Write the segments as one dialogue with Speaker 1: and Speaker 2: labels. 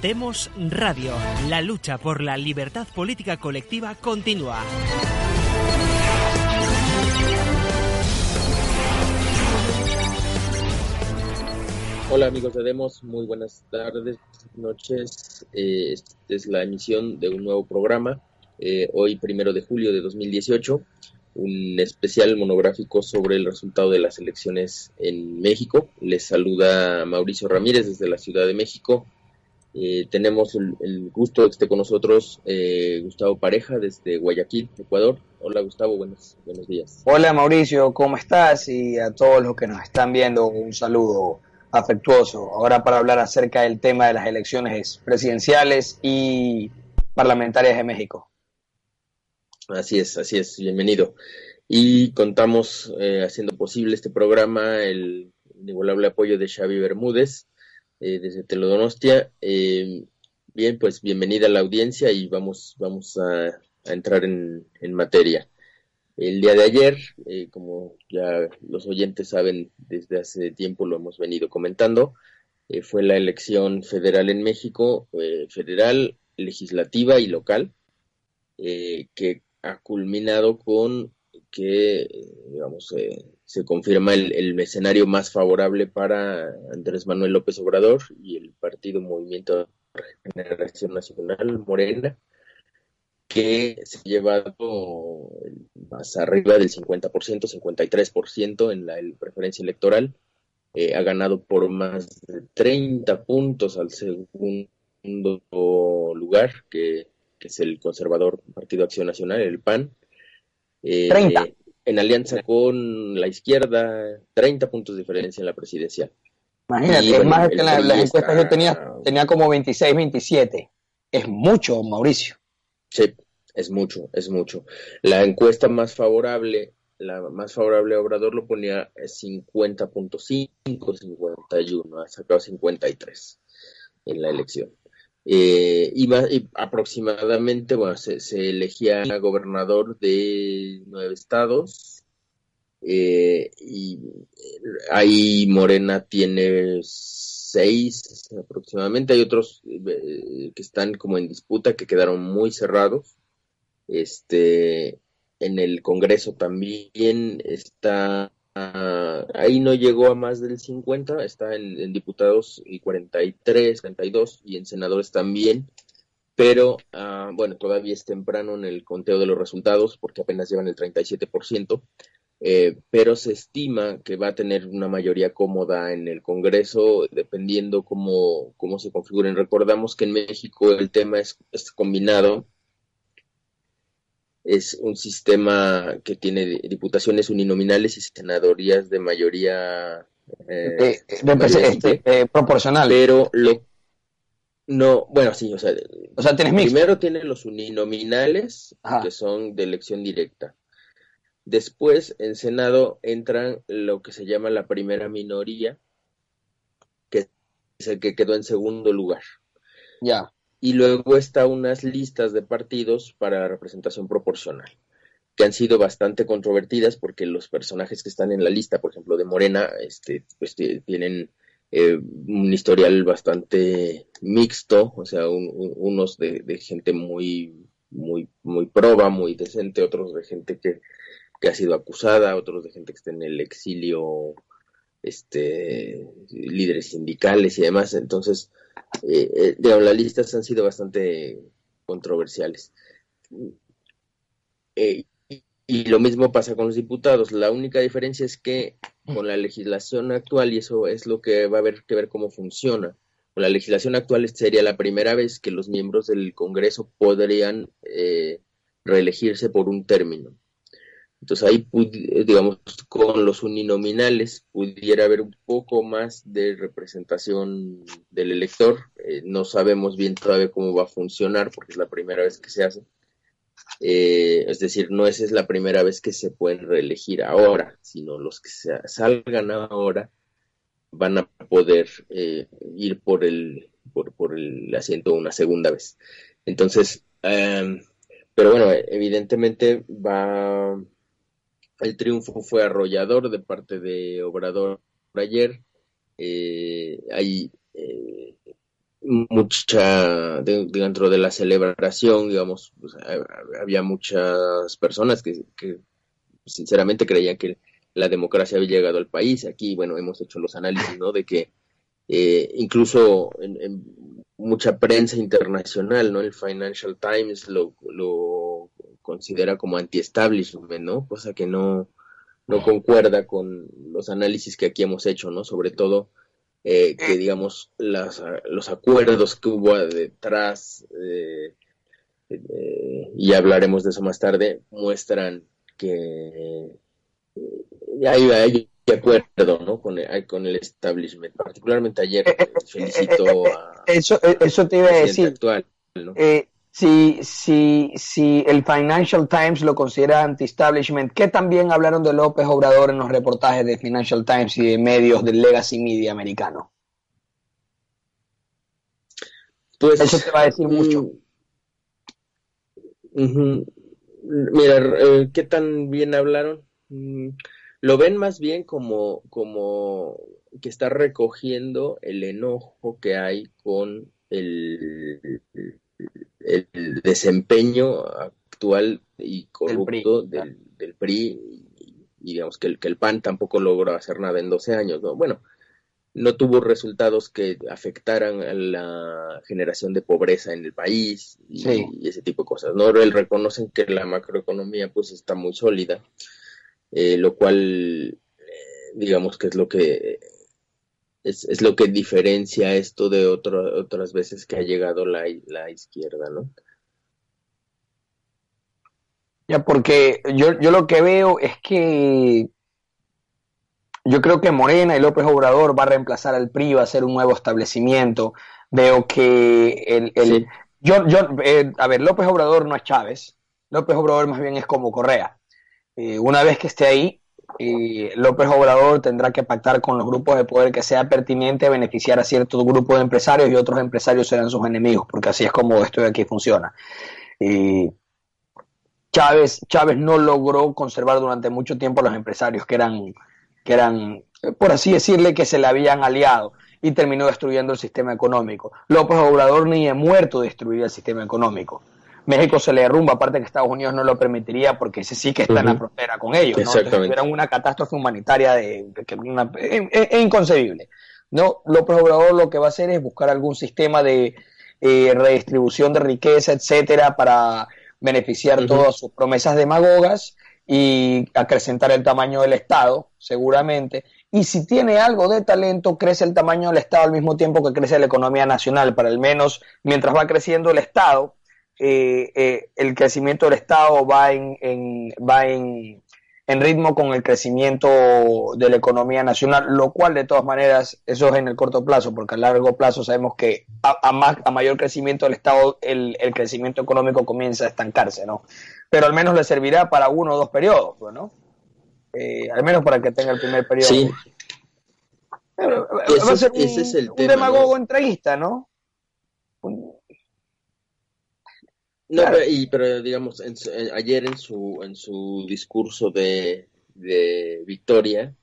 Speaker 1: Demos Radio. La lucha por la libertad política colectiva continúa.
Speaker 2: Hola amigos de Demos, muy buenas tardes, noches. Eh, esta es la emisión de un nuevo programa, eh, hoy primero de julio de 2018, un especial monográfico sobre el resultado de las elecciones en México. Les saluda Mauricio Ramírez desde la Ciudad de México eh, tenemos el, gusto de que esté con nosotros eh, Gustavo Pareja desde Guayaquil, Ecuador. Hola Gustavo, buenos, buenos días.
Speaker 3: Hola Mauricio, ¿cómo estás? Y a todos los que nos están viendo, un saludo afectuoso. Ahora para hablar acerca del tema de las elecciones presidenciales y parlamentarias de México.
Speaker 2: Así es, así es, bienvenido. Y contamos eh, haciendo posible este programa el inigualable apoyo de Xavi Bermúdez, eh, desde Telodonostia. Eh, bien, pues bienvenida a la audiencia y vamos, vamos a, entrar en, materia. El día de ayer, eh, como ya los oyentes saben, desde hace tiempo lo hemos venido comentando, fue la elección federal en México, federal, legislativa y local, que ha culminado con que, digamos, se confirma el, escenario más favorable para Andrés Manuel López Obrador y el Partido Movimiento Regeneración Nacional, Morena, que se ha llevado más arriba del 50%, 53% en la preferencia electoral. Eh, ha ganado por más de 30 puntos al segundo lugar, que, es el conservador Partido Acción Nacional, el PAN.
Speaker 3: 30. Eh,
Speaker 2: en alianza con la izquierda, 30 puntos de diferencia en la presidencial.
Speaker 3: Imagínate, es más que en las encuestas yo tenía, tenía como 26, 27. Es mucho, Mauricio.
Speaker 2: Sí, es mucho, es mucho. La encuesta más favorable, la más favorable a Obrador lo ponía 50.5, 51, ha sacado 53 en la elección. Eh, y, aproximadamente, bueno, se, elegía gobernador de nueve estados. Eh, y eh, ahí Morena tiene seis aproximadamente. Hay otros que están como en disputa, que quedaron muy cerrados. Este, en el Congreso también está ahí no llegó a más del 50, está en, diputados y 43, 32 y en senadores también, pero ah, bueno, todavía es temprano en el conteo de los resultados porque apenas llevan el 37%, eh, pero se estima que va a tener una mayoría cómoda en el Congreso dependiendo cómo, cómo se configuren. Recordamos que en México el tema es combinado es un sistema que tiene diputaciones uninominales y senadorías de mayoría
Speaker 3: eh, eh, eh, proporcional.
Speaker 2: Pero lo no, bueno, sí, o sea,
Speaker 3: o sea ¿tienes
Speaker 2: primero tiene los uninominales que son de elección directa. Después en Senado entran lo que se llama la primera minoría, que es el que quedó en segundo lugar.
Speaker 3: Ya
Speaker 2: y luego está unas listas de partidos para representación proporcional, que han sido bastante controvertidas porque los personajes que están en la lista, por ejemplo, de Morena, este, pues tienen eh, un historial bastante mixto, o sea, unos de, gente muy, muy, muy proba, muy decente, otros de gente que, que ha sido acusada, otros de gente que está en el exilio, este, líderes sindicales y demás. Entonces, eh, eh las listas han sido bastante controversiales. Eh, y lo mismo pasa con los diputados. La única diferencia es que con la legislación actual, y eso es lo que va a haber que ver cómo funciona, con la legislación actual sería la primera vez que los miembros del Congreso podrían reelegirse por un término. Entonces ahí, digamos, con los uninominales pudiera haber un poco más de representación del elector. Eh, no sabemos bien todavía cómo va a funcionar porque es la primera vez que se hace. Eh, es decir, no es, es la primera vez que se pueden reelegir ahora, sino los que salgan ahora van a poder eh, ir por el, por, por, el asiento una segunda vez. Entonces, em, pero bueno, evidentemente va el triunfo fue arrollador de parte de Obrador ayer. Eh, hay eh, mucha, dentro de la celebración, digamos, pues, había muchas personas que, sinceramente creían que la democracia había llegado al país. Aquí, bueno, hemos hecho los análisis, ¿no? De que eh, incluso en, mucha prensa internacional, ¿no? El Financial Times lo, lo considera como anti-establishment, ¿no? Cosa que no, no concuerda con los análisis que aquí hemos hecho, ¿no? Sobre todo eh, que, digamos, las, los acuerdos que hubo detrás, eh, eh, y hablaremos de eso más tarde, muestran que hay, hay acuerdo, ¿no? Con el, con el establishment. Particularmente ayer felicito a...
Speaker 3: Eso, eso te iba a decir. Actual, ¿no? Si, si, si el Financial Times lo considera anti-establishment, ¿qué también hablaron de López Obrador en los reportajes de Financial Times y de medios del legacy media americano? Pues, Eso te va a decir mucho.
Speaker 2: Mm, mira, eh, ¿qué tan bien hablaron? Mm, lo ven más bien como, como que está recogiendo el enojo que hay con el, el desempeño actual y corrupto del, PRI, y, digamos que el, que el PAN tampoco logró hacer nada en 12 años, ¿no? Bueno, no tuvo resultados que afectaran a la generación de pobreza en el país y, ese tipo de cosas, ¿no? Él reconocen que la macroeconomía pues está muy sólida, eh, lo cual eh, digamos que es lo que es, es lo que diferencia esto de otras veces que ha llegado la, la izquierda, ¿no?
Speaker 3: Ya, porque yo, yo lo que veo es que yo creo que Morena y López Obrador va a reemplazar al PRI, va a ser un nuevo establecimiento. Veo que el, el yo, yo eh, a ver, López Obrador no es Chávez, López Obrador más bien es como Correa. Eh, una vez que esté ahí, y López Obrador tendrá que pactar con los grupos de poder que sea pertinente beneficiar a ciertos grupos de empresarios y otros empresarios serán sus enemigos, porque así es como esto de aquí funciona. Y Chávez, Chávez no logró conservar durante mucho tiempo a los empresarios que eran, que eran, por así decirle, que se le habían aliado y terminó destruyendo el sistema económico. López Obrador ni ha muerto destruir el sistema económico. México se le derrumba, aparte que Estados Unidos no lo permitiría porque ese sí que está en la frontera con ellos. ¿no? una catástrofe humanitaria de, es, inconcebible. No, López Obrador lo que va a hacer es buscar algún sistema de eh, redistribución de riqueza, etcétera, para beneficiar todas sus promesas demagogas y acrecentar el tamaño del Estado, seguramente. Y si tiene algo de talento, crece el tamaño del Estado al mismo tiempo que crece la economía nacional. Para el menos, mientras va creciendo el Estado, eh, eh, el crecimiento del Estado va en, va en, ritmo con el crecimiento de la economía nacional, lo cual de todas maneras eso es en el corto plazo, porque a largo plazo sabemos que a, más, a mayor crecimiento del Estado el, crecimiento económico comienza a estancarse, ¿no? Pero al menos le servirá para uno o dos periodos, pues, ¿no? Eh, al menos para que tenga el primer periodo. Sí. va a ser un, es el demagogo entreguista, ¿no?
Speaker 2: No, pero, y, pero digamos, ayer en su, en su discurso de, de victoria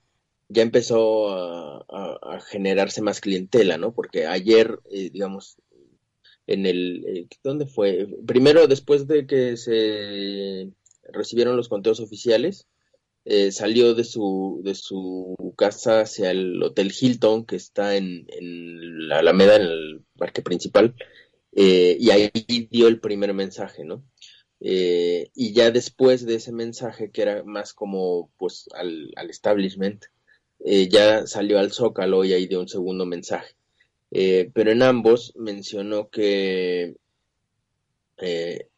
Speaker 2: ya empezó a, generarse más clientela, ¿no? Porque ayer, eh, digamos, en el, eh, ¿dónde fue? Primero, después de que se recibieron los conteos oficiales, eh, salió de su, de su casa hacia el Hotel Hilton, que está en, en la Alameda, en el parque principal, eh, y ahí dio el primer mensaje, ¿no? Eh, y ya después de ese mensaje, que era más como pues al, establishment, eh, ya salió al Zócalo y ahí dio un segundo mensaje. pero en ambos mencionó que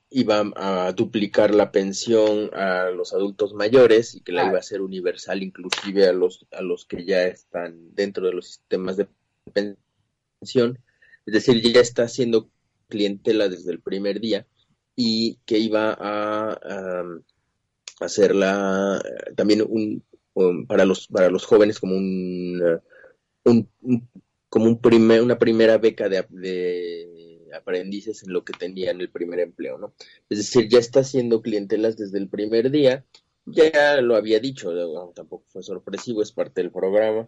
Speaker 2: iba a duplicar la pensión a los adultos mayores y que la iba a hacer universal inclusive a los, a los que ya están dentro de los sistemas de pensión. Es decir, ya está haciendo clientela desde el primer día y que iba a, hacerla también un, para los para los jóvenes como un, un, como un primer, una primera beca de, de, aprendices en lo que tenían el primer empleo, ¿no? Es decir, ya está haciendo clientelas desde el primer día, ya lo había dicho, tampoco fue sorpresivo, es parte del programa.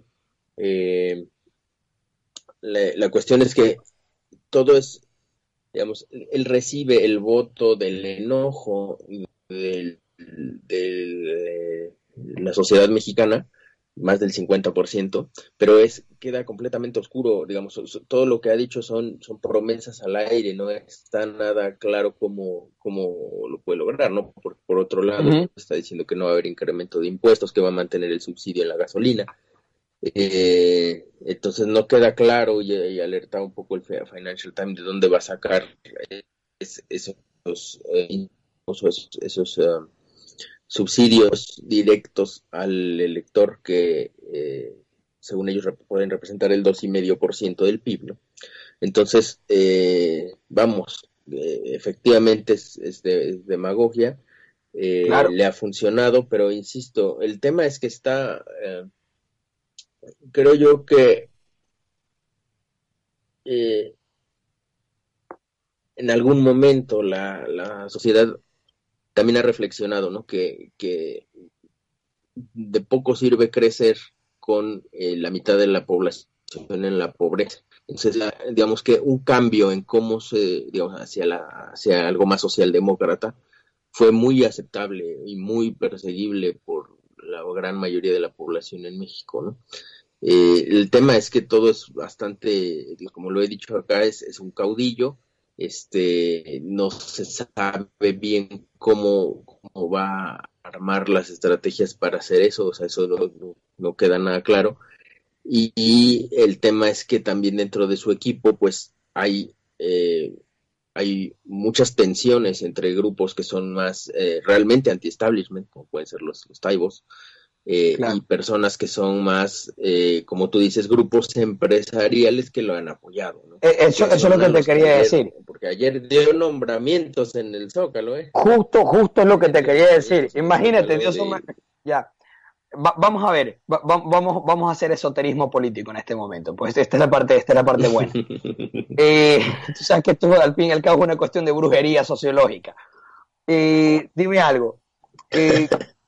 Speaker 2: Eh, la, cuestión es que todo es, digamos, él recibe el voto del enojo de la sociedad mexicana, más del 50%, pero es queda completamente oscuro, digamos, todo lo que ha dicho son, son promesas al aire, no está nada claro cómo, cómo lo puede lograr, ¿no? Por, por otro lado, está diciendo que no va a haber incremento de impuestos, que va a mantener el subsidio en la gasolina, eh, entonces no queda claro y, alerta un poco el Financial Times de dónde va a sacar esos, eh, esos, eh, subsidios directos al elector que según ellos pueden representar el 2,5% del PIB. ¿no? Entonces, vamos, efectivamente es, demagogia, le ha funcionado, pero insisto, el tema es que está creo yo que eh, en algún momento la, la, sociedad también ha reflexionado, ¿no? Que, que de poco sirve crecer con eh, la mitad de la población en la pobreza. Entonces, digamos que un cambio en cómo se, digamos, hacia, la, hacia algo más socialdemócrata fue muy aceptable y muy perseguible por la gran mayoría de la población en México, ¿no? Eh, el tema es que todo es bastante, como lo he dicho acá, es, un caudillo, este, no se sabe bien cómo, va a armar las estrategias para hacer eso, o sea, eso no, no, queda nada claro. Y, el tema es que también dentro de su equipo, pues hay, eh, hay muchas tensiones entre grupos que son más eh, realmente anti-establishment, como pueden ser los, los taibos, eh, y personas que son más, eh, como tú dices, grupos empresariales que lo han apoyado.
Speaker 3: Eh, eso, es lo que te quería decir.
Speaker 2: Porque ayer dio nombramientos en el Zócalo. ¿eh?
Speaker 3: Justo, justo es lo que te quería decir. Imagínate, Dios ya. Vamos a ver, vamos, vamos a hacer esoterismo político en este momento. Pues esta es la parte, esta es la parte buena. tú sabes que esto al fin y al cabo es una cuestión de brujería sociológica. dime algo.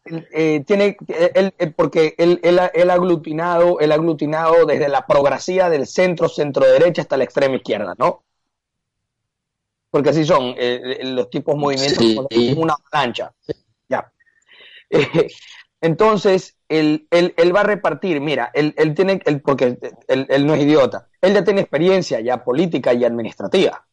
Speaker 3: Eh, tiene él, porque él, él, aglutinado el aglutinado desde la progresía del centro centro derecha hasta la extrema izquierda no porque así son eh, eh, los tipos de movimientos sí. una plancha ya entonces él, él, va a repartir mira él, tiene porque él no es idiota él ya tiene experiencia ya política y administrativa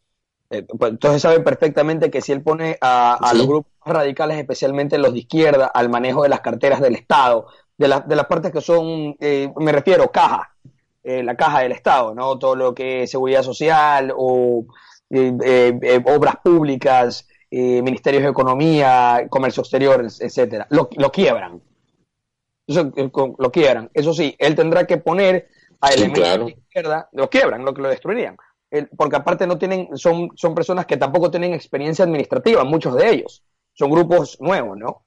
Speaker 3: eh, pues, entonces sabe perfectamente que si él pone a, los grupos radicales, especialmente los de izquierda, al manejo de las carteras del Estado, de, de las partes que son, eh, me refiero, caja, eh, la caja del Estado, ¿no? Todo lo que es seguridad social o obras públicas, ministerios de economía, comercio exterior, etcétera, lo, lo quiebran. Eso, lo quiebran. Eso sí, él tendrá que poner a elementos de izquierda, lo quiebran, lo que lo destruirían porque aparte no tienen, son, son personas que tampoco tienen experiencia administrativa, muchos de ellos, son grupos nuevos, ¿no?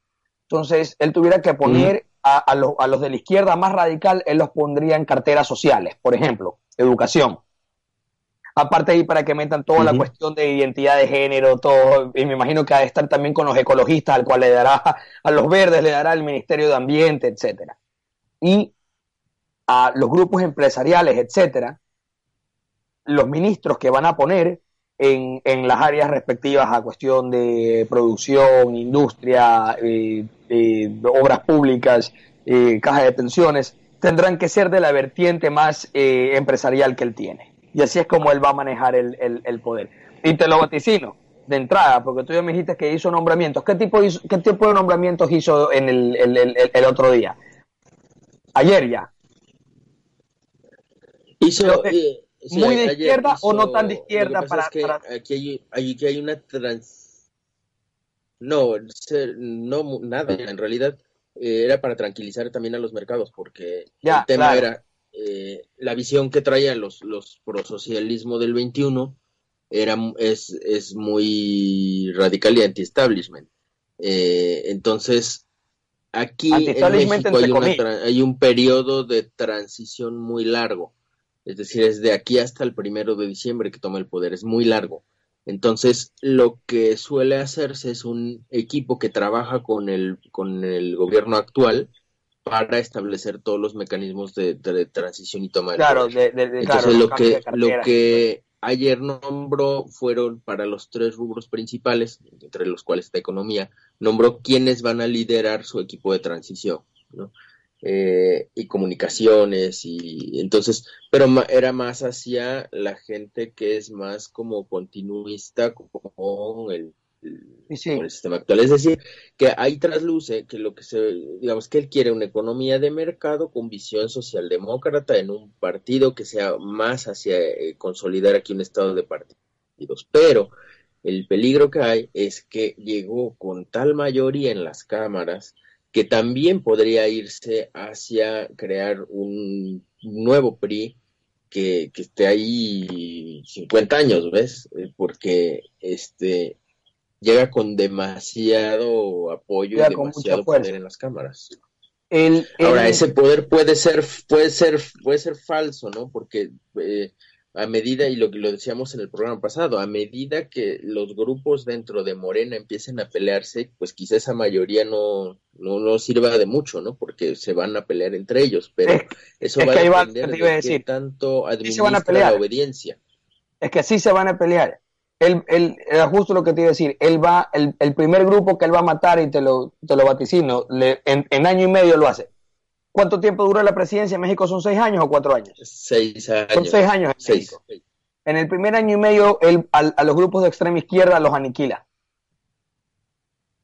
Speaker 3: Entonces, él tuviera que poner a, a, a, los de la izquierda más radical, él los pondría en carteras sociales, por ejemplo, educación. Aparte ahí para que metan toda la cuestión de identidad de género, todo, y me imagino que estar también con los ecologistas, al cual le dará, a los verdes le dará el Ministerio de Ambiente, etcétera. Y a los grupos empresariales, etcétera, los ministros que van a poner en, en las áreas respectivas a cuestión de producción, industria, eh, eh, obras públicas, eh, caja de pensiones, tendrán que ser de la vertiente más empresarial que él tiene. Y así es como él va a manejar el, el, poder. Y te lo vaticino de entrada, porque tú ya me dijiste que hizo nombramientos. ¿Qué tipo, qué tipo de nombramientos hizo en el, el otro día? Ayer ya.
Speaker 2: Hizo,
Speaker 3: muy de izquierda o no tan de izquierda para,
Speaker 2: Aquí, hay, hay una No, no nada, en realidad eh, era para tranquilizar también a los mercados, porque el tema era eh, la visión que traían los, los prosocialismo del 21 era, es, es muy radical y anti-establishment. Eh, entonces, aquí en México hay, hay, un periodo de transición muy largo. Es decir, es de aquí hasta el primero de diciembre que toma el poder, es muy largo. Entonces, lo que suele hacerse es un equipo que trabaja con el, con el gobierno actual para establecer todos los mecanismos de, transición y toma de
Speaker 3: claro. De,
Speaker 2: Entonces, lo que, lo que ayer nombró fueron para los tres rubros principales, entre los cuales está economía, nombró quiénes van a liderar su equipo de transición, ¿no? Eh, y comunicaciones y entonces, pero era más hacia la gente que es más como continuista con el, el sistema actual. Es decir, que ahí trasluce que lo que se, digamos que él quiere una economía de mercado con visión socialdemócrata en un partido que sea más hacia eh, consolidar aquí un estado de partidos. Pero el peligro que hay es que llegó con tal mayoría en las cámaras que también podría irse hacia crear un nuevo PRI que, esté ahí 50 años, ¿ves? Eh, porque este llega con demasiado apoyo y demasiado poder en las cámaras. Ahora, ese poder puede ser, puede ser, puede ser falso, ¿no? Porque eh, a medida, y lo que lo decíamos en el programa pasado, a medida que los grupos dentro de Morena empiecen a pelearse, pues quizá esa mayoría no, no, no sirva de mucho, ¿no? Porque se van a pelear entre ellos, pero eso va a depender de qué tanto administra la obediencia.
Speaker 3: Es que así se van a pelear. Él, él, era justo lo que te iba a decir, él va, el, el primer grupo que él va a matar, y te lo, te lo vaticino, le, en, en año y medio lo hace ¿Cuánto tiempo dura la presidencia en México? ¿Son seis años o cuatro años?
Speaker 2: Seis años.
Speaker 3: Son seis años en México. En el primer año y medio, él, a, los grupos de extrema izquierda los aniquila.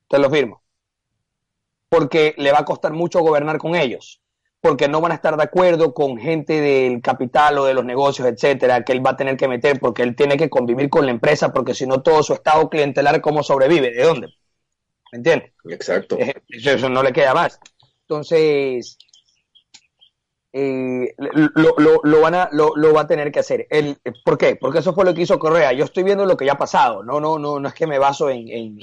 Speaker 3: Te lo firmo. Porque le va a costar mucho gobernar con ellos. Porque no van a estar de acuerdo con gente del capital o de los negocios, etcétera, que él va a tener que meter porque él tiene que convivir con la empresa, porque si no, todo su estado clientelar, ¿cómo sobrevive? ¿De dónde? ¿Me entiendes?
Speaker 2: Exacto.
Speaker 3: Eso no le queda más. Entonces, eh, lo, lo, lo, van a, lo, lo, va a tener que hacer. El, ¿Por qué? Porque eso fue lo que hizo Correa. Yo estoy viendo lo que ya ha pasado. No, no, no, no es que me baso en,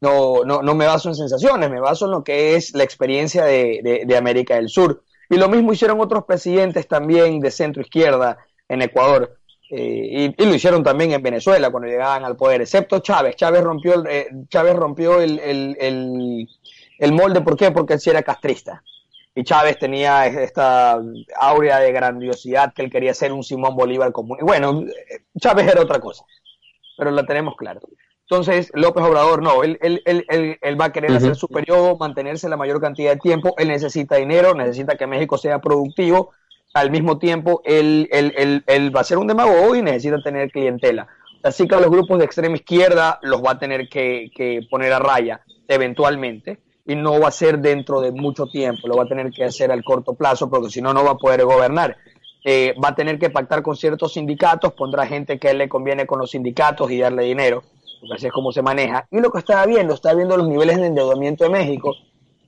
Speaker 3: no, no, no me baso en sensaciones, me baso en lo que es la experiencia de, de, América del Sur. Y lo mismo hicieron otros presidentes también de centro izquierda en Ecuador. Eh, y, lo hicieron también en Venezuela cuando llegaban al poder, excepto Chávez. Chávez rompió el, eh, Chávez rompió el, el, el, molde. ¿Por qué? Porque él sí era castrista y Chávez tenía esta aurea de grandiosidad que él quería ser un Simón Bolívar común. Y bueno, Chávez era otra cosa, pero la tenemos claro. Entonces, López Obrador no, él, él, él, él va a querer hacer su periodo, mantenerse la mayor cantidad de tiempo, él necesita dinero, necesita que México sea productivo, al mismo tiempo él, él va a ser un demagogo y necesita tener clientela. Así que a los grupos de extrema izquierda los va a tener que, que poner a raya eventualmente y no va a ser dentro de mucho tiempo, lo va a tener que hacer al corto plazo porque si no, no va a poder gobernar. Eh, va a tener que pactar con ciertos sindicatos, pondrá gente que a él le conviene con los sindicatos y darle dinero, porque así es como se maneja. Y lo que estaba viendo, está viendo los niveles de endeudamiento de México,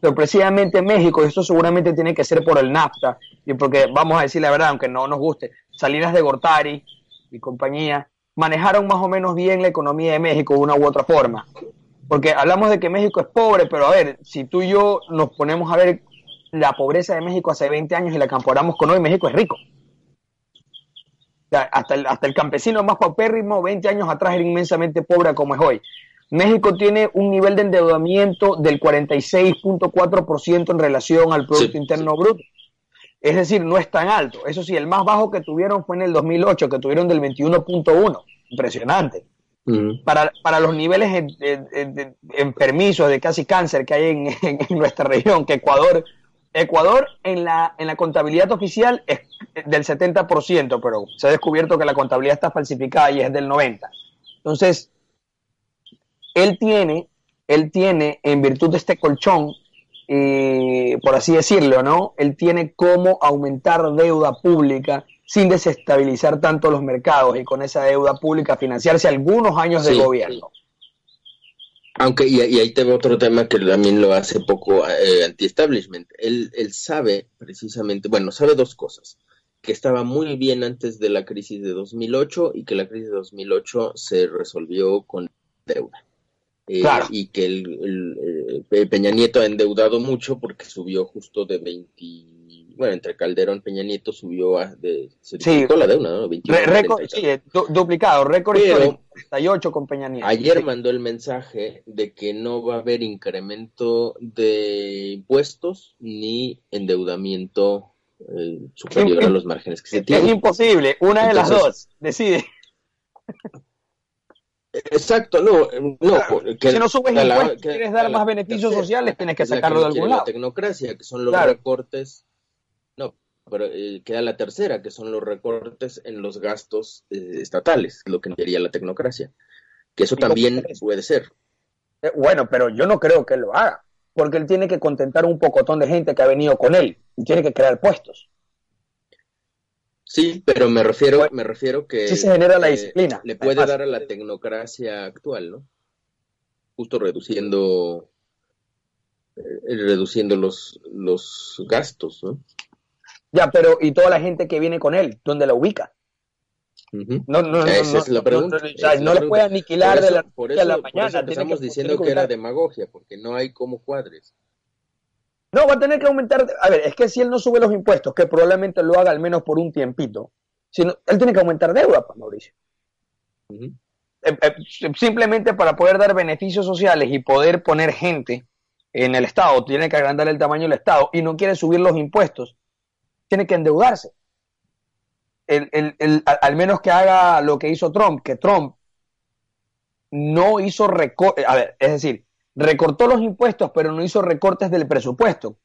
Speaker 3: pero precisamente México, y esto seguramente tiene que ser por el NAFTA, y porque vamos a decir la verdad, aunque no nos guste, Salinas de Gortari y compañía manejaron más o menos bien la economía de México de una u otra forma porque hablamos de que México es pobre, pero a ver, si tú y yo nos ponemos a ver la pobreza de México hace 20 años y la comparamos con hoy, México es rico. Hasta, el, hasta el campesino más paupérrimo 20 años atrás era inmensamente pobre como es hoy. México tiene un nivel de endeudamiento del 46.4% en relación al Producto Interno Bruto. Es decir, no es tan alto. Eso sí, el más bajo que tuvieron fue en el 2008, que tuvieron del 21.1. Impresionante para, para, los niveles en, permisos de casi cáncer que hay en, nuestra región, que Ecuador, Ecuador en la, en la contabilidad oficial es del 70%, pero se ha descubierto que la contabilidad está falsificada y es del 90%. Entonces, él tiene, él tiene, en virtud de este colchón, eh, por así decirlo, ¿no? Él tiene cómo aumentar deuda pública sin desestabilizar tanto los mercados y con esa deuda pública financiarse algunos años de gobierno.
Speaker 2: Aunque, y, ahí te otro tema que también lo hace poco eh, anti-establishment. Él, él sabe precisamente, bueno, sabe dos cosas. Que estaba muy bien antes de la crisis de 2008 y que la crisis de 2008 se resolvió con deuda. Eh, y que el, el, Peña Nieto ha endeudado mucho porque subió justo de 20 bueno, entre Calderón y Peña Nieto subió a, de, se
Speaker 3: sí, la deuda, ¿no? récord, sí, duplicado, récord Pero, 38 con Peña Nieto.
Speaker 2: Ayer mandó el mensaje de que no va a haber incremento de impuestos ni endeudamiento eh, superior a los márgenes que se tienen.
Speaker 3: Es imposible, una de las dos, decide.
Speaker 2: Exacto, no, no
Speaker 3: si no subes impuestos, quieres dar más beneficios sociales, tienes que sacarlo de algún lado.
Speaker 2: La tecnocracia, que son los recortes pero eh, queda la tercera, que son los recortes en los gastos eh, estatales, lo que quería la tecnocracia. Que eso también puede ser.
Speaker 3: Eh, bueno, pero yo no creo que él lo haga, porque él tiene que contentar un pocotón de gente que ha venido con él y tiene que crear puestos.
Speaker 2: Sí, pero me refiero, me refiero que
Speaker 3: sí se genera la disciplina.
Speaker 2: Le puede dar a la tecnocracia actual, ¿no? Justo reduciendo reduciendo los, los gastos, ¿no?
Speaker 3: Ya, pero ¿y toda la gente que viene con él? ¿Dónde la ubica?
Speaker 2: No, no, no, Esa es la pregunta.
Speaker 3: No, lo puede aniquilar de la,
Speaker 2: por eso, a la mañana. estamos diciendo que, era demagogia, porque no hay como cuadres.
Speaker 3: No, va a tener que aumentar. A ver, es que si él no sube los impuestos, que probablemente lo haga al menos por un tiempito, sino, él tiene que aumentar deuda, pues, Mauricio. Eh, eh, simplemente para poder dar beneficios sociales y poder poner gente en el Estado, tiene que agrandar el tamaño del Estado y no quiere subir los impuestos tiene que endeudarse. al menos que haga lo que hizo Trump, que Trump no hizo recortes, a ver, es decir, recortó los impuestos, pero no hizo recortes del presupuesto.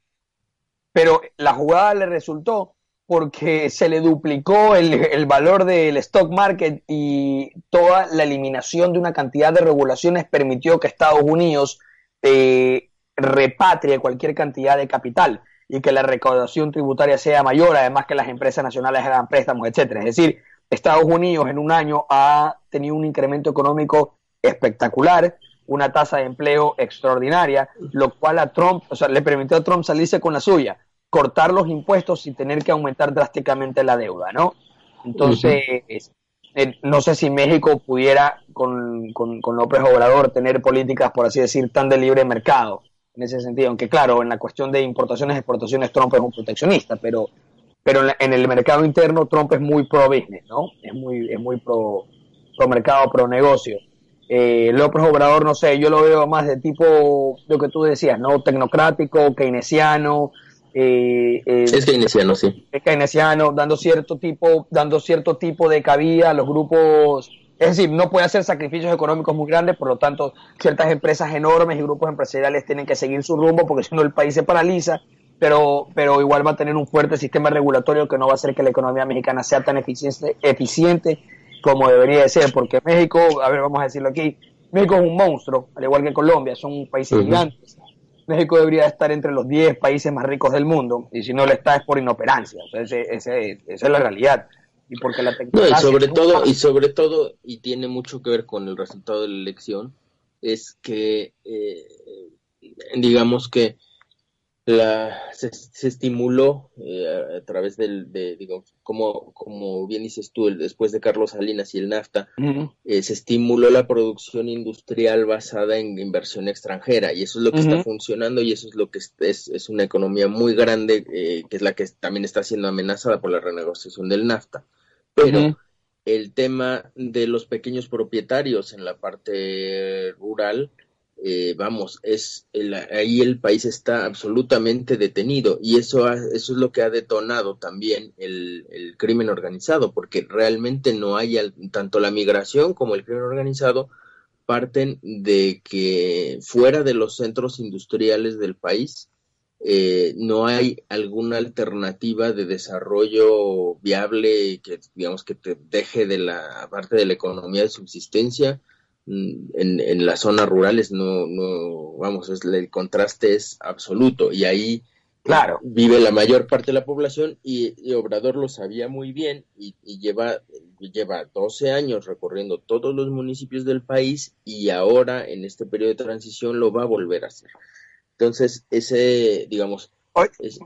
Speaker 3: Pero la jugada le resultó porque se le duplicó el, valor del stock market y toda la eliminación de una cantidad de regulaciones permitió que Estados Unidos eh, repatrie cualquier cantidad de capital y que la recaudación tributaria sea mayor, además que las empresas nacionales hagan préstamos, etcétera. Es decir, Estados Unidos en un año ha tenido un incremento económico espectacular, una tasa de empleo extraordinaria, lo cual a Trump, o sea, le permitió a Trump salirse con la suya, cortar los impuestos y tener que aumentar drásticamente la deuda, ¿no? Entonces, eh, no sé si México pudiera con, con, con López Obrador tener políticas, por así decir, tan de libre mercado en ese sentido. Aunque claro, en la cuestión de importaciones y exportaciones Trump es un proteccionista, pero, pero en, el mercado interno Trump es muy pro business, ¿no? Es muy, es muy pro, pro mercado, pro negocio. Eh, López Obrador, no sé, yo lo veo más de tipo, lo que tú decías, ¿no? Tecnocrático, keynesiano.
Speaker 2: Eh, eh, es keynesiano, sí.
Speaker 3: Es keynesiano, dando cierto tipo, dando cierto tipo de cabida a los grupos es decir, no puede hacer sacrificios económicos muy grandes, por lo tanto, ciertas empresas enormes y grupos empresariales tienen que seguir su rumbo porque si no el país se paraliza, pero, pero igual va a tener un fuerte sistema regulatorio que no va a hacer que la economía mexicana sea tan eficiente, eficiente como debería de ser, porque México, a ver, vamos a decirlo aquí, México es un monstruo, al igual que Colombia, son países gigantes. México debería estar entre los 10 países más ricos del mundo, y si no lo está es por inoperancia, esa es la realidad y porque la
Speaker 2: tecnología... sobre todo, y sobre todo, y tiene mucho que ver con el resultado de la elección, es que, eh, digamos que la, se, estimuló eh, a, través del, de, digamos, como, como bien dices tú, el, después de Carlos Salinas y el NAFTA, eh, se estimuló la producción industrial basada en inversión extranjera y eso es lo que está funcionando y eso es lo que es, es, una economía muy grande eh, que es la que también está siendo amenazada por la renegociación del NAFTA. Pero el tema de los pequeños propietarios en la parte rural, eh, vamos, es ahí el país está absolutamente detenido y eso, eso es lo que ha detonado también el, el crimen organizado, porque realmente no hay tanto la migración como el crimen organizado parten de que fuera de los centros industriales del país eh, no hay alguna alternativa de desarrollo viable que digamos que te deje de la parte de la economía de subsistencia mm, en, en las zonas rurales no no vamos es, el contraste es absoluto y ahí
Speaker 3: claro
Speaker 2: vive la mayor parte de la población y, Obrador lo sabía muy bien y, lleva lleva 12 años recorriendo todos los municipios del país y ahora en este periodo de transición lo va a volver a hacer. Entonces, ese, digamos,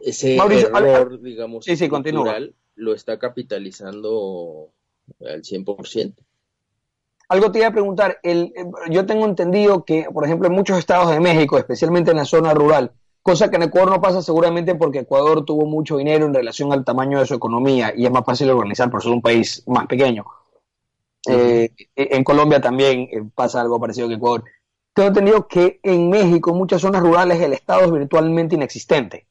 Speaker 2: ese error, digamos, cultural lo está capitalizando al 100%.
Speaker 3: Algo te iba a preguntar, el, yo tengo entendido que, por ejemplo, en muchos estados de México, especialmente en la zona rural, cosa que en Ecuador no pasa seguramente porque Ecuador tuvo mucho dinero en relación al tamaño de su economía y es más fácil organizar por ser un país más pequeño. Eh, en Colombia también eh, pasa algo parecido que Ecuador. Tengo entendido que en México, en muchas zonas rurales, el Estado es virtualmente inexistente.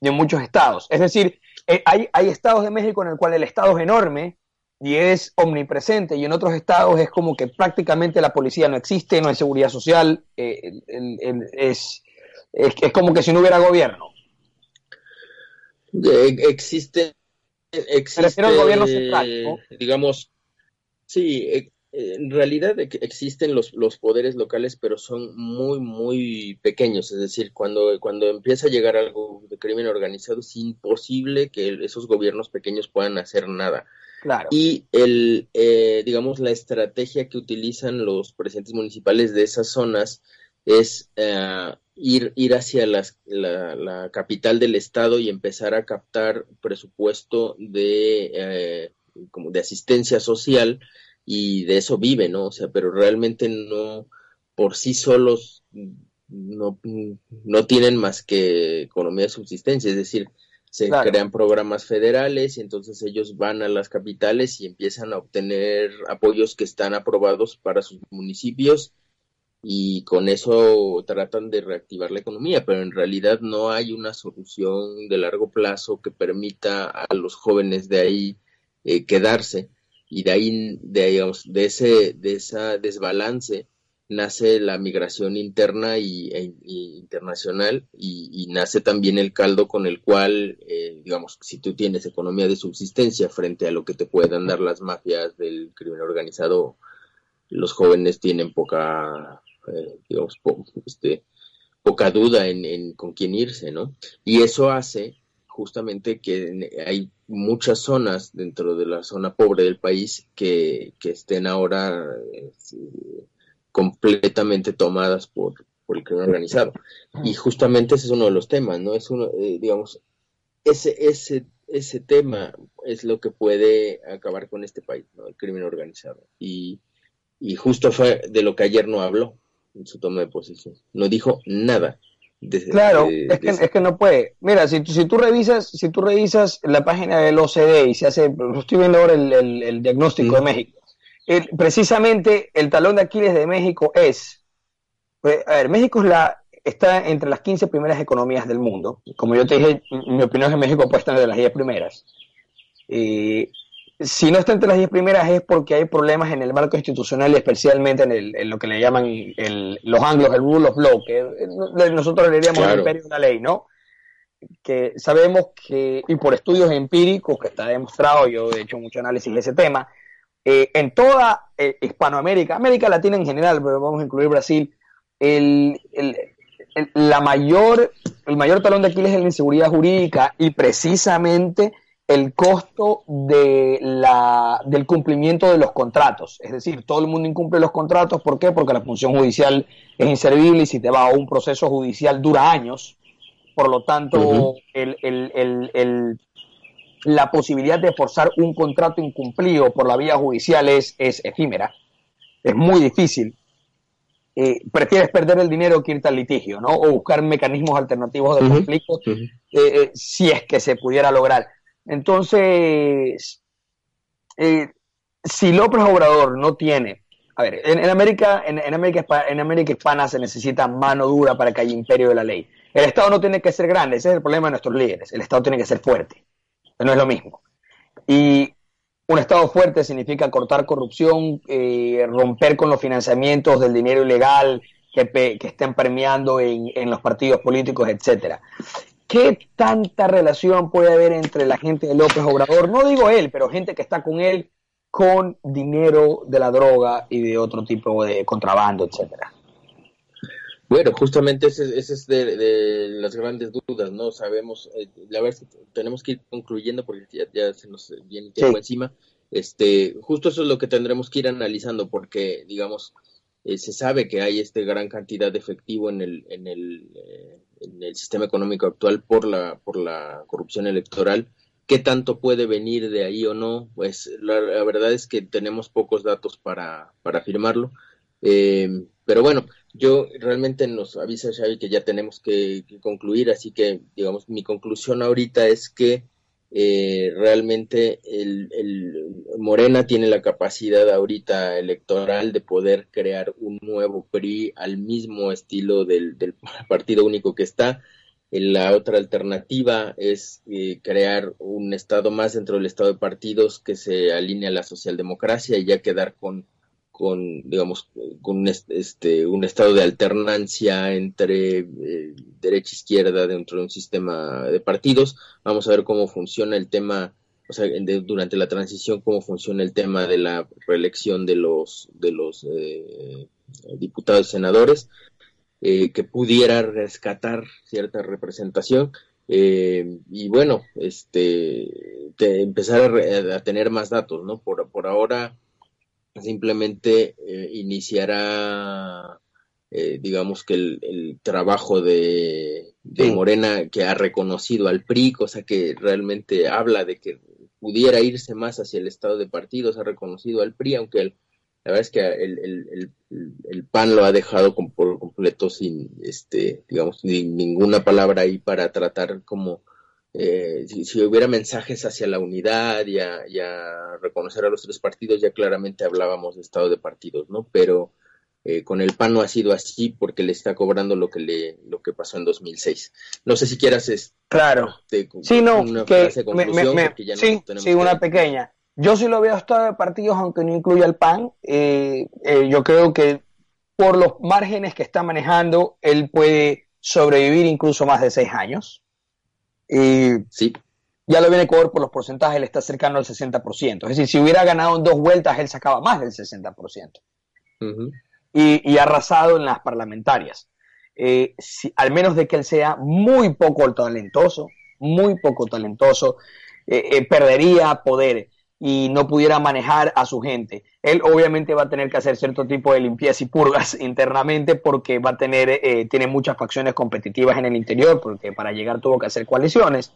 Speaker 3: Y en muchos estados. Es decir, eh, hay, hay estados de México en el cual el Estado es enorme, y es omnipresente y en otros estados es como que prácticamente la policía no existe, no hay seguridad social, eh, es, es, como que si no hubiera gobierno.
Speaker 2: existe, existe el gobierno central, digamos, sí, en realidad existen los, los poderes locales, pero son muy, muy pequeños. Es decir, cuando, cuando empieza a llegar algo de crimen organizado, es imposible que esos gobiernos pequeños puedan hacer nada. Y el, eh, digamos, la estrategia que utilizan los presidentes municipales de esas zonas es eh, ir, ir hacia las, la, capital del estado y empezar a captar presupuesto de, eh, como de asistencia social y de eso vive, ¿no? O sea, pero realmente no, por sí solos, no, no tienen más que economía de subsistencia, es decir, se crean programas federales y entonces ellos van a las capitales y empiezan a obtener apoyos que están aprobados para sus municipios y con eso tratan de reactivar la economía, pero en realidad no hay una solución de largo plazo que permita a los jóvenes de ahí eh, quedarse y de ahí, de, digamos, de ese de esa desbalance nace la migración interna y, e, internacional y, nace también el caldo con el cual, eh, digamos, si tú tienes economía de subsistencia frente a lo que te puedan dar las mafias del crimen organizado, los jóvenes tienen poca, eh, digamos, este, poca duda en, con quién irse, ¿no? Y eso hace justamente que hay muchas zonas dentro de la zona pobre del país que, que estén ahora eh, completamente tomadas por, por el crimen organizado. Y justamente ese es uno de los temas, ¿no? Es uno, eh, digamos, ese, ese, ese tema es lo que puede acabar con este país, ¿no? El crimen organizado. Y, y justo fue de lo que ayer no habló en su toma de posición. No dijo nada.
Speaker 3: Claro, es, que, es que no puede. Mira, si, si tú revisas, si tú revisas la página del OCDE y se hace, estoy viendo ahora el, el, diagnóstico de México, precisamente el talón de Aquiles de México es, pues, a ver, México es la, está entre las 15 primeras economías del mundo. Como yo te dije, mi opinión es que México puede estar entre las 10 primeras. Si no está entre las 10 primeras es porque hay problemas en el marco institucional y especialmente en, lo que le llaman los anglos, el rule of law, que nosotros le diríamos el imperio de la ley, ¿no? Que sabemos que, y por estudios empíricos que está demostrado, yo he hecho mucho análisis de ese tema, eh, en toda eh, Hispanoamérica, América Latina en general, pero vamos a incluir Brasil, el, la mayor, el mayor talón de Aquiles es la inseguridad jurídica y precisamente el costo de la, del cumplimiento de los contratos. Es decir, todo el mundo incumple los contratos. ¿Por qué? Porque la función judicial es inservible y si te va a un proceso judicial dura años. Por lo tanto, el, el, la posibilidad de forzar un contrato incumplido por la vía judicial es, efímera, es muy difícil. Eh, prefieres perder el dinero que irte al litigio, ¿no? O buscar mecanismos alternativos de conflicto eh, eh, si es que se pudiera lograr. Entonces, si López Obrador no tiene, a ver, en, América, en, América, en América hispana se necesita mano dura para que haya imperio de la ley. El Estado no tiene que ser grande, ese es el problema de nuestros líderes. El Estado tiene que ser fuerte no es lo mismo. Y un Estado fuerte significa cortar corrupción, eh, romper con los financiamientos del dinero ilegal que, que estén premiando en, en, los partidos políticos, etcétera. ¿Qué tanta relación puede haber entre la gente de López Obrador? No digo él, pero gente que está con él con dinero de la droga y de otro tipo de contrabando, etcétera.
Speaker 2: Bueno, justamente ese, es de, las grandes dudas, ¿no? Sabemos, eh, la verdad tenemos que ir concluyendo porque ya, se nos viene tiempo encima, este, justo eso es lo que tendremos que ir analizando porque, digamos, eh, se sabe que hay esta gran cantidad de efectivo en el, en el, eh, en el sistema económico actual por la, por la corrupción electoral. ¿Qué tanto puede venir de ahí o no? Pues la, verdad es que tenemos pocos datos para, para afirmarlo. Eh, pero bueno, yo realmente nos avisa Xavi que ya tenemos que, concluir, así que digamos mi conclusión ahorita es que eh, realmente el, Morena tiene la capacidad ahorita electoral de poder crear un nuevo PRI al mismo estilo del, partido único que está. La otra alternativa es eh, crear un Estado más dentro del Estado de partidos que se alinee a la socialdemocracia y ya quedar con con, digamos, con un, este, un estado de alternancia entre eh, derecha e izquierda dentro de un sistema de partidos. Vamos a ver cómo funciona el tema, o sea, durante la transición, cómo funciona el tema de la reelección de los, de los eh, diputados y senadores, eh, que pudiera rescatar cierta representación. y bueno, este, empezar a, a, tener más datos, ¿no? Por, por ahora, simplemente eh, iniciará, eh, digamos que el, trabajo de, Morena que ha reconocido al PRI, cosa que realmente habla de que pudiera irse más hacia el estado de partidos, ha reconocido al PRI, aunque la verdad es que el, el, PAN lo ha dejado por completo sin, este, digamos, ninguna palabra ahí para tratar como eh, si, hubiera mensajes hacia la unidad y a, reconocer a los tres partidos, ya claramente hablábamos de estado de partidos, ¿no? Pero eh, con el PAN no ha sido así porque le está cobrando lo que le lo que pasó en 2006. No sé si quieras es,
Speaker 3: claro. sí, no, una que sí, sí, una pequeña. Yo sí lo veo estado de partidos, aunque no incluya el PAN. Eh, yo creo que por los márgenes que está manejando, él puede sobrevivir incluso más de seis años. Y sí. ya lo viene Ecuador por los porcentajes, le está cercano al 60%. Es decir, si hubiera ganado en dos vueltas, él sacaba más del 60%. y, ha arrasado en las parlamentarias. Eh, al menos de que él sea muy poco talentoso, muy poco talentoso, eh, eh, perdería poder y no pudiera manejar a su gente. Él obviamente va a tener que hacer cierto tipo de limpieza y purgas internamente porque va a tener, eh, tiene muchas facciones competitivas en el interior, porque para llegar tuvo que hacer coaliciones.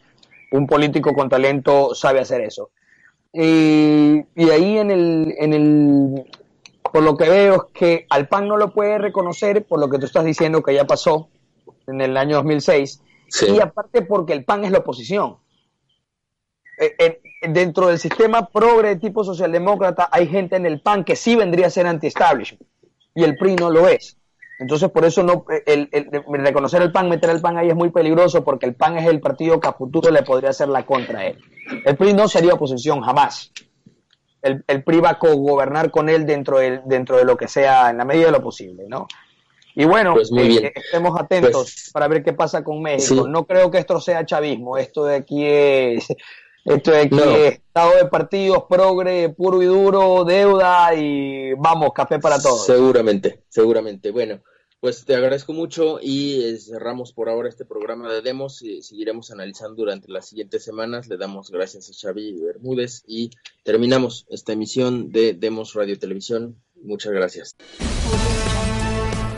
Speaker 3: Un político con talento sabe hacer eso. Y, ahí en el, en el, por lo que veo es que al PAN no lo puede reconocer, por lo que tú estás diciendo que ya pasó en el año 2006, y aparte porque el PAN es la oposición. Eh, dentro del sistema progre de tipo socialdemócrata hay gente en el PAN que sí vendría a ser anti-establishment y el PRI no lo es. Entonces, por eso no el, reconocer el PAN, meter el PAN ahí es muy peligroso porque el PAN es el partido que a futuro le podría hacer la contra a él. El PRI no sería oposición jamás. El, el PRI va a cogobernar con él dentro de, dentro de lo que sea, en la medida de lo posible, ¿no? Y bueno, pues eh, estemos atentos pues para ver qué pasa con México. No creo que esto sea chavismo, esto de aquí es esto es que estado de partidos, progre, puro y duro, deuda y vamos, café para todos.
Speaker 2: Seguramente, seguramente. Bueno, pues te agradezco mucho y eh, cerramos por ahora este programa de demos y seguiremos analizando durante las siguientes semanas. Le damos gracias a Xavi Bermúdez y terminamos esta emisión de Demos Radio Televisión. Muchas gracias.